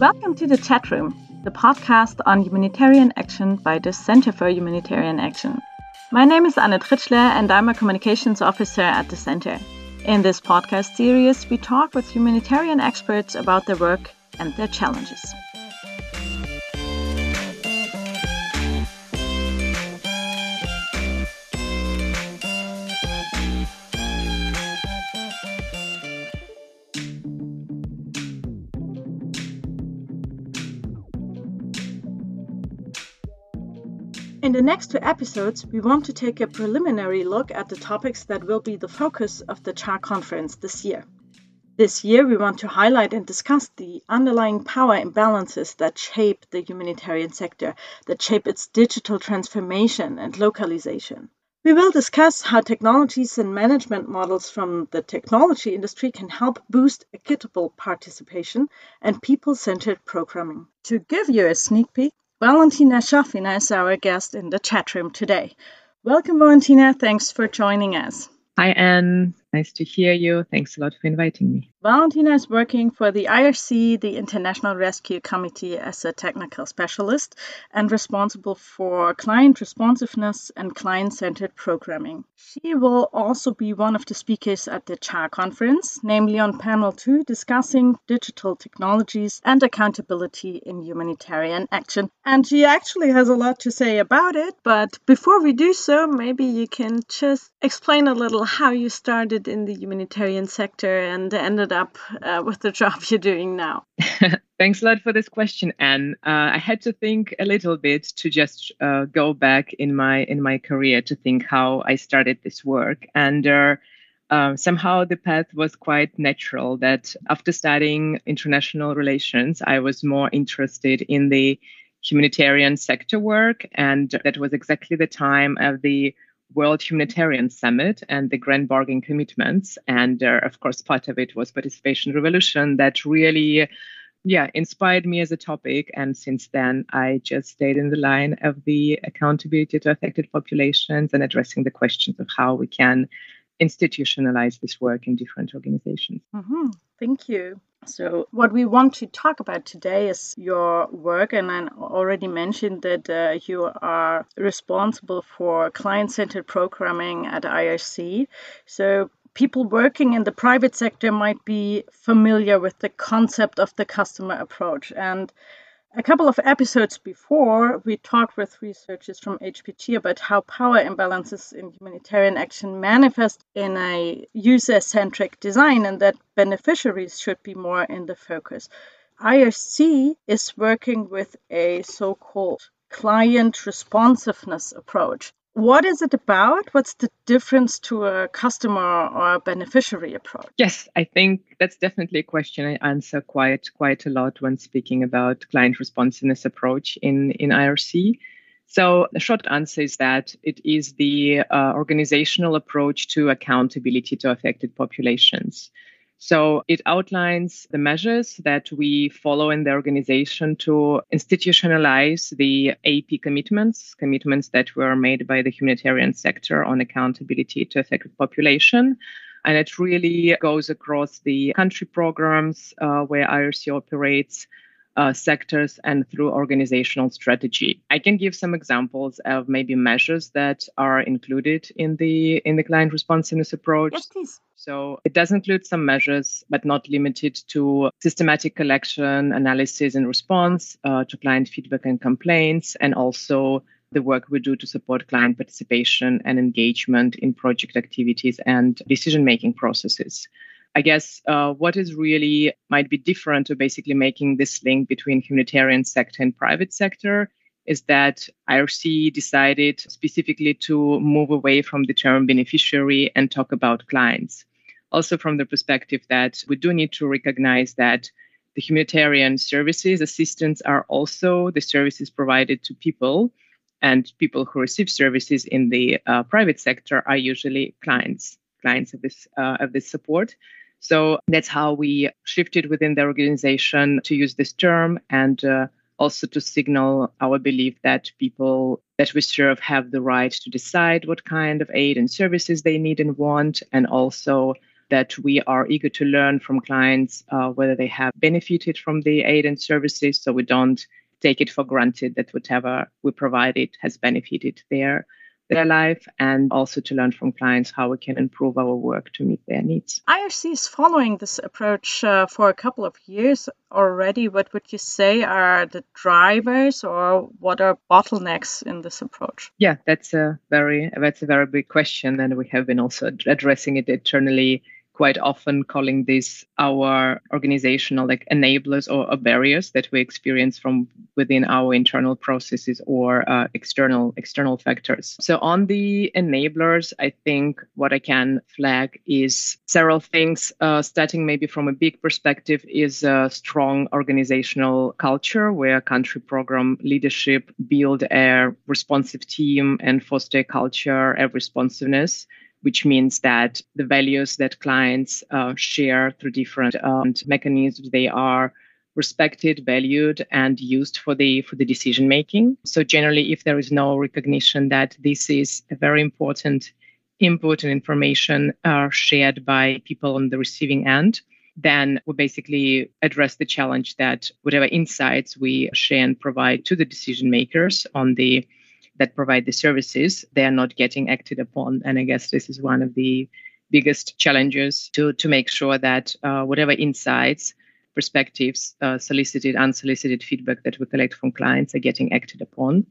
Welcome to the chat room, the podcast on humanitarian action by the Center for Humanitarian Action. My name is Anne Tritschler and I'm a communications officer at the center. In this podcast series, we talk with humanitarian experts about their work and their challenges. The next two episodes, we want to take a preliminary look at the topics that will be the focus of the CHA conference this year. This year, we want to highlight and discuss the underlying power imbalances that shape the humanitarian sector, that shape its digital transformation and localization. We will discuss how technologies and management models from the technology industry can help boost equitable participation and people centered programming. To give you a sneak peek, Valentina Shafina is our guest in the chat room today. Welcome, Valentina. Thanks for joining us. Hi, Anne. Nice to hear you. Thanks a lot for inviting me. Valentina is working for the IRC, the International Rescue Committee, as a technical specialist and responsible for client responsiveness and client centered programming. She will also be one of the speakers at the CHA conference, namely on panel two, discussing digital technologies and accountability in humanitarian action. And she actually has a lot to say about it. But before we do so, maybe you can just explain a little how you started started in the humanitarian sector and ended up uh, with the job you're doing now? Thanks a lot for this question, Anne. Uh, I had to think a little bit to just uh, go back in my in my career to think how I started this work, and uh, uh, somehow the path was quite natural. That after studying international relations, I was more interested in the humanitarian sector work, and that was exactly the time of the World Humanitarian Summit and the Grand Bargain Commitments. And uh, of course, part of it was Participation Revolution that really, yeah, inspired me as a topic. And since then, I just stayed in the line of the accountability to affected populations and addressing the questions of how we can institutionalize this work in different organizations. Mm-hmm. Thank you. So, what we want to talk about today is your work, and I already mentioned that uh, you are responsible for client centered programming at IRC. So, people working in the private sector might be familiar with the concept of the customer approach. And a couple of episodes before, we talked with researchers from HPG about how power imbalances in humanitarian action manifest in a user centric design and that beneficiaries should be more in the focus. IRC is working with a so called client responsiveness approach. What is it about? What's the difference to a customer or a beneficiary approach? Yes, I think that's definitely a question I answer quite quite a lot when speaking about client responsiveness approach in in IRC. So the short answer is that it is the uh, organizational approach to accountability to affected populations. So it outlines the measures that we follow in the organization to institutionalize the AAP commitments, commitments that were made by the humanitarian sector on accountability to affected population. And it really goes across the country programs uh, where IRC operates, uh, sectors and through organizational strategy. I can give some examples of maybe measures that are included in the in the client responsiveness approach. Yes, please. So it does include some measures, but not limited to systematic collection, analysis, and response uh, to client feedback and complaints, and also the work we do to support client participation and engagement in project activities and decision making processes. I guess uh, what is really might be different to basically making this link between humanitarian sector and private sector is that IRC decided specifically to move away from the term beneficiary and talk about clients. Also, from the perspective that we do need to recognize that the humanitarian services, assistance are also the services provided to people, and people who receive services in the uh, private sector are usually clients, clients of this uh, of this support. So that's how we shifted within the organization to use this term and uh, also to signal our belief that people that we serve have the right to decide what kind of aid and services they need and want, and also that we are eager to learn from clients uh, whether they have benefited from the aid and services. So we don't take it for granted that whatever we provided has benefited their their life and also to learn from clients how we can improve our work to meet their needs. IRC is following this approach uh, for a couple of years already. What would you say are the drivers or what are bottlenecks in this approach? Yeah, that's a very that's a very big question and we have been also addressing it internally quite often calling this our organizational like enablers or, or barriers that we experience from within our internal processes or uh, external external factors. So on the enablers, I think what I can flag is several things. Uh, starting maybe from a big perspective, is a strong organizational culture where country program leadership build a responsive team and foster a culture of responsiveness which means that the values that clients uh, share through different um, mechanisms they are respected valued and used for the for the decision making. So generally if there is no recognition that this is a very important input and information are uh, shared by people on the receiving end then we basically address the challenge that whatever insights we share and provide to the decision makers on the that provide the services, they are not getting acted upon. And I guess this is one of the biggest challenges to, to make sure that uh, whatever insights, perspectives, uh, solicited, unsolicited feedback that we collect from clients are getting acted upon.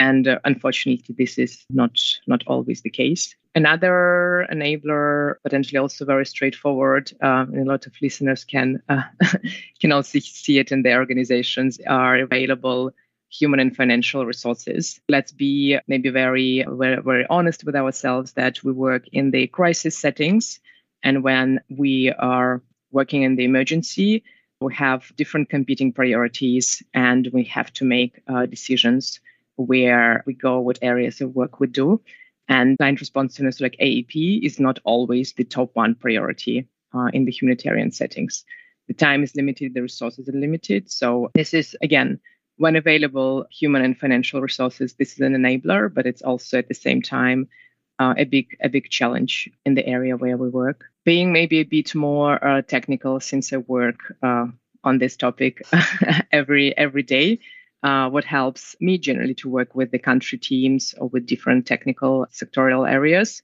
And uh, unfortunately, this is not not always the case. Another enabler, potentially also very straightforward, uh, and a lot of listeners can uh, can also see it in their organizations, are available human and financial resources. Let's be maybe very, very, very honest with ourselves that we work in the crisis settings. And when we are working in the emergency, we have different competing priorities and we have to make uh, decisions where we go, what areas of work we do. And client responsiveness, like AAP, is not always the top one priority uh, in the humanitarian settings. The time is limited, the resources are limited. So, this is again when available human and financial resources, this is an enabler, but it's also at the same time uh, a big a big challenge in the area where we work. Being maybe a bit more uh, technical, since I work uh, on this topic every every day. Uh, what helps me generally to work with the country teams or with different technical sectorial areas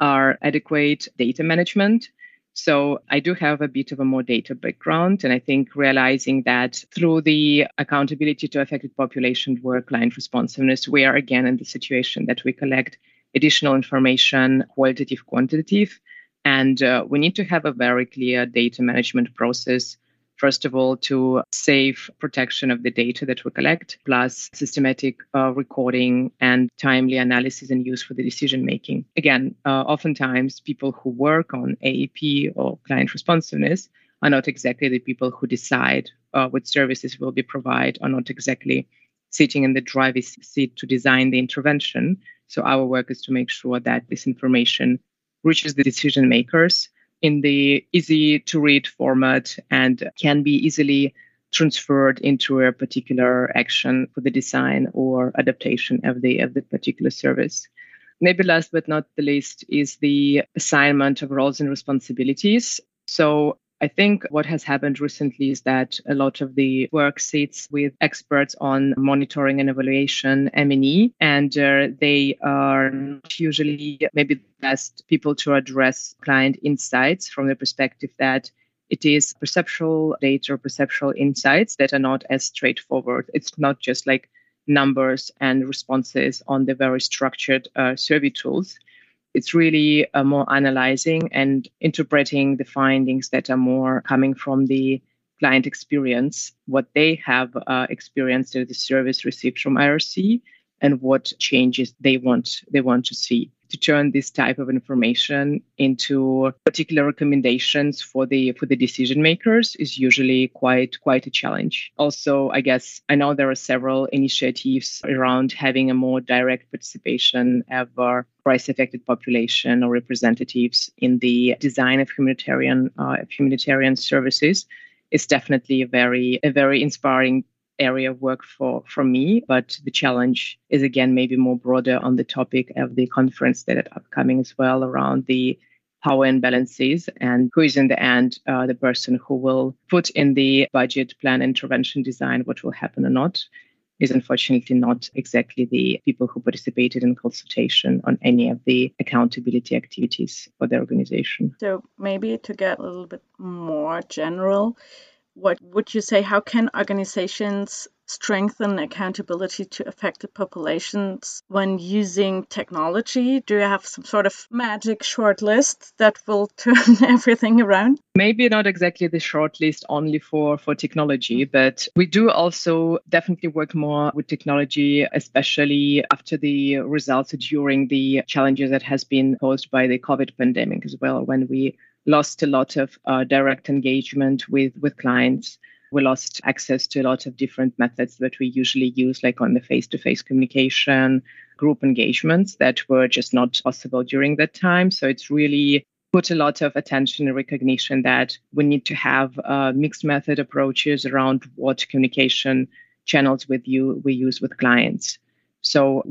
are adequate data management so I do have a bit of a more data background. And I think realizing that through the accountability to affected population work, client responsiveness, we are again in the situation that we collect additional information, qualitative, quantitative. And uh, we need to have a very clear data management process first of all, to safe protection of the data that we collect, plus systematic uh, recording and timely analysis and use for the decision making. Again, uh, oftentimes people who work on AAP or client responsiveness are not exactly the people who decide uh, what services will be provided, are not exactly sitting in the driver's seat to design the intervention. So our work is to make sure that this information reaches the decision makers in the easy to read format and can be easily transferred into a particular action for the design or adaptation of the of the particular service. Maybe last but not the least is the assignment of roles and responsibilities. So I think what has happened recently is that a lot of the work sits with experts on monitoring and evaluation M&E, and uh, they are usually maybe the best people to address client insights from the perspective that it is perceptual data or perceptual insights that are not as straightforward. It's not just like numbers and responses on the very structured uh, survey tools it's really uh, more analyzing and interpreting the findings that are more coming from the client experience, what they have uh, experienced the service received from IRC, and what changes they want they want to see to turn this type of information into particular recommendations for the for the decision makers is usually quite quite a challenge. Also i guess i know there are several initiatives around having a more direct participation of our price affected population or representatives in the design of humanitarian uh, humanitarian services. Is definitely a very a very inspiring area of work for for me but the challenge is again maybe more broader on the topic of the conference that are upcoming as well around the power imbalances and who is in the end uh, the person who will put in the budget plan intervention design what will happen or not is unfortunately not exactly the people who participated in consultation on any of the accountability activities for the organization. So, maybe to get a little bit more general, what would you say? How can organizations strengthen accountability to affected populations when using technology? Do you have some sort of magic short list that will turn everything around? Maybe not exactly the short list only for, for technology, mm. but we do also definitely work more with technology, especially after the results during the challenges that has been posed by the COVID pandemic as well, when we lost a lot of uh, direct engagement with, with clients we lost access to a lot of different methods that we usually use, like on the face to face communication, group engagements that were just not possible during that time. So it's really put a lot of attention and recognition that we need to have uh, mixed method approaches around what communication channels with you we use with clients. So,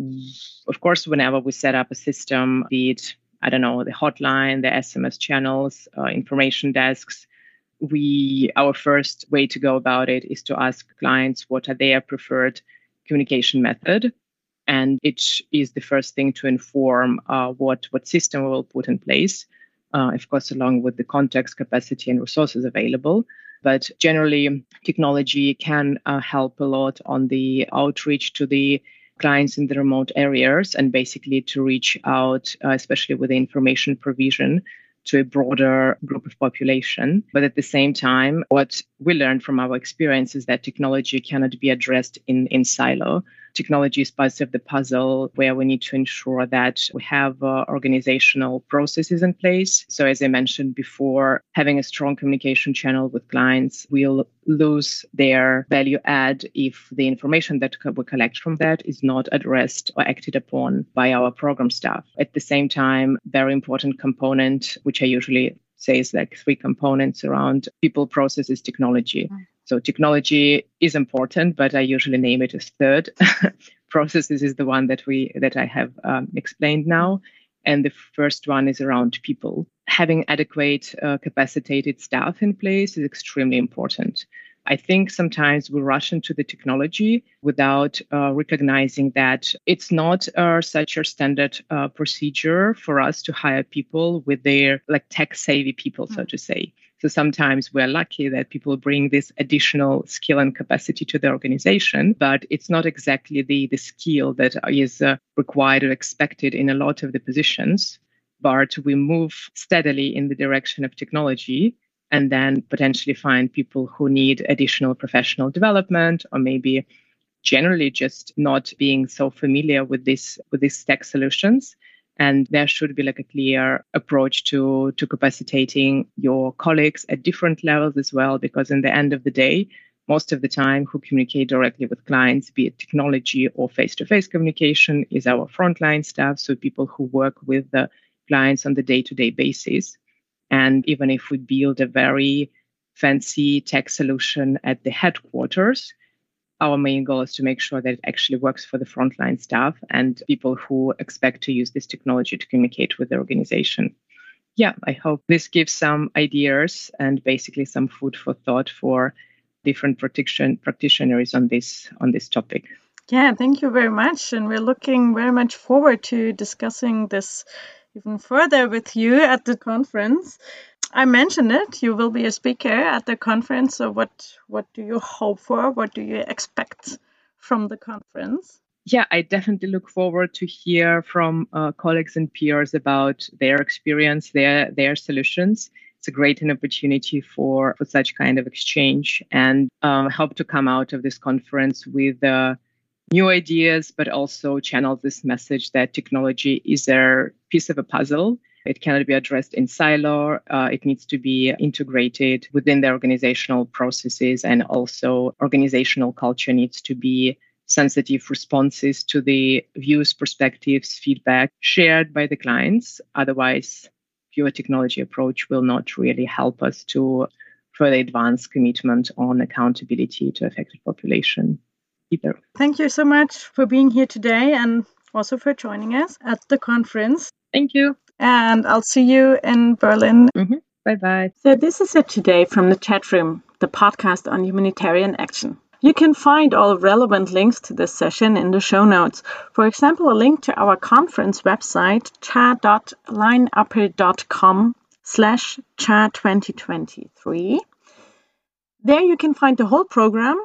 of course, whenever we set up a system, be it I don't know the hotline, the SMS channels, uh, information desks, we our first way to go about it is to ask clients what are their preferred communication method and it is the first thing to inform uh, what what system we will put in place uh, of course along with the context capacity and resources available. But generally technology can uh, help a lot on the outreach to the clients in the remote areas and basically to reach out uh, especially with the information provision to a broader group of population. But at the same time, what we learned from our experience is that technology cannot be addressed in, in silo technology is part of the puzzle where we need to ensure that we have uh, organizational processes in place. So, as I mentioned before, having a strong communication channel with clients will lose their value add if the information that we collect from that is not addressed or acted upon by our program staff. At the same time, very important component, which I usually say is like three components around people, processes, technology. Mm. So technology is important, but I usually name it as third. Processes is the one that we that I have um, explained now, and the first one is around people. Having adequate, uh, capacitated staff in place is extremely important. I think sometimes we rush into the technology without uh, recognizing that it's not uh, such a standard uh, procedure for us to hire people with their like tech savvy people, so mm. to say. So sometimes we're lucky that people bring this additional skill and capacity to the organization, but it's not exactly the, the skill that is uh, required or expected in a lot of the positions. But we move steadily in the direction of technology and then potentially find people who need additional professional development or maybe generally just not being so familiar with this with these tech solutions. And there should be like a clear approach to to capacitating your colleagues at different levels as well because in the end of the day most of the time who communicate directly with clients be it technology or face-to-face communication is our frontline staff so people who work with the clients on the day-to-day basis and even if we build a very fancy tech solution at the headquarters our main goal is to make sure that it actually works for the frontline staff and people who expect to use this technology to communicate with the organization. Yeah, I hope this gives some ideas and basically some food for thought for different protection practitioners on this on this topic. Yeah, thank you very much. And we're looking very much forward to discussing this even further with you at the conference. I mentioned it. You will be a speaker at the conference. So, what what do you hope for? What do you expect from the conference? Yeah, I definitely look forward to hear from uh, colleagues and peers about their experience, their their solutions. It's a great an opportunity for for such kind of exchange and um, help to come out of this conference with. Uh, new ideas, but also channel this message that technology is a piece of a puzzle it cannot be addressed in silo. Uh, it needs to be integrated within the organizational processes, and also organizational culture needs to be sensitive responses to the views, perspectives, feedback shared by the clients. Otherwise, pure technology approach will not really help us to further advance commitment on accountability to affected population either. Thank you so much for being here today and also for joining us at the conference. Thank you. And I'll see you in Berlin. Mm-hmm. Bye bye. So, this is it today from the chat room, the podcast on humanitarian action. You can find all relevant links to this session in the show notes. For example, a link to our conference website, cha.lineup.com slash cha 2023. There you can find the whole program,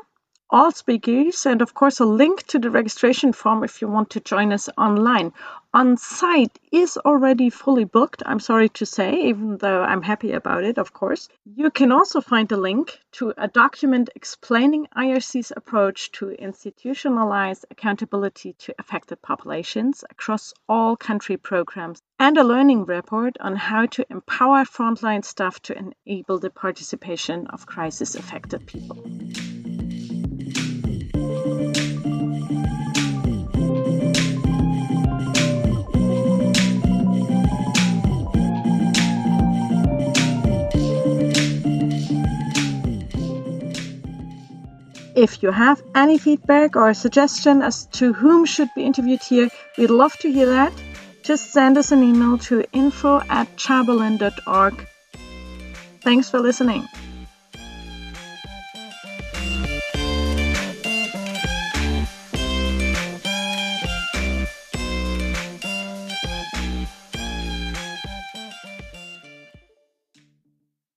all speakers, and of course a link to the registration form if you want to join us online. On site is already fully booked, I'm sorry to say, even though I'm happy about it, of course. You can also find a link to a document explaining IRC's approach to institutionalize accountability to affected populations across all country programs and a learning report on how to empower frontline staff to enable the participation of crisis affected people. If you have any feedback or a suggestion as to whom should be interviewed here, we'd love to hear that. Just send us an email to info at chaberlin.org. Thanks for listening.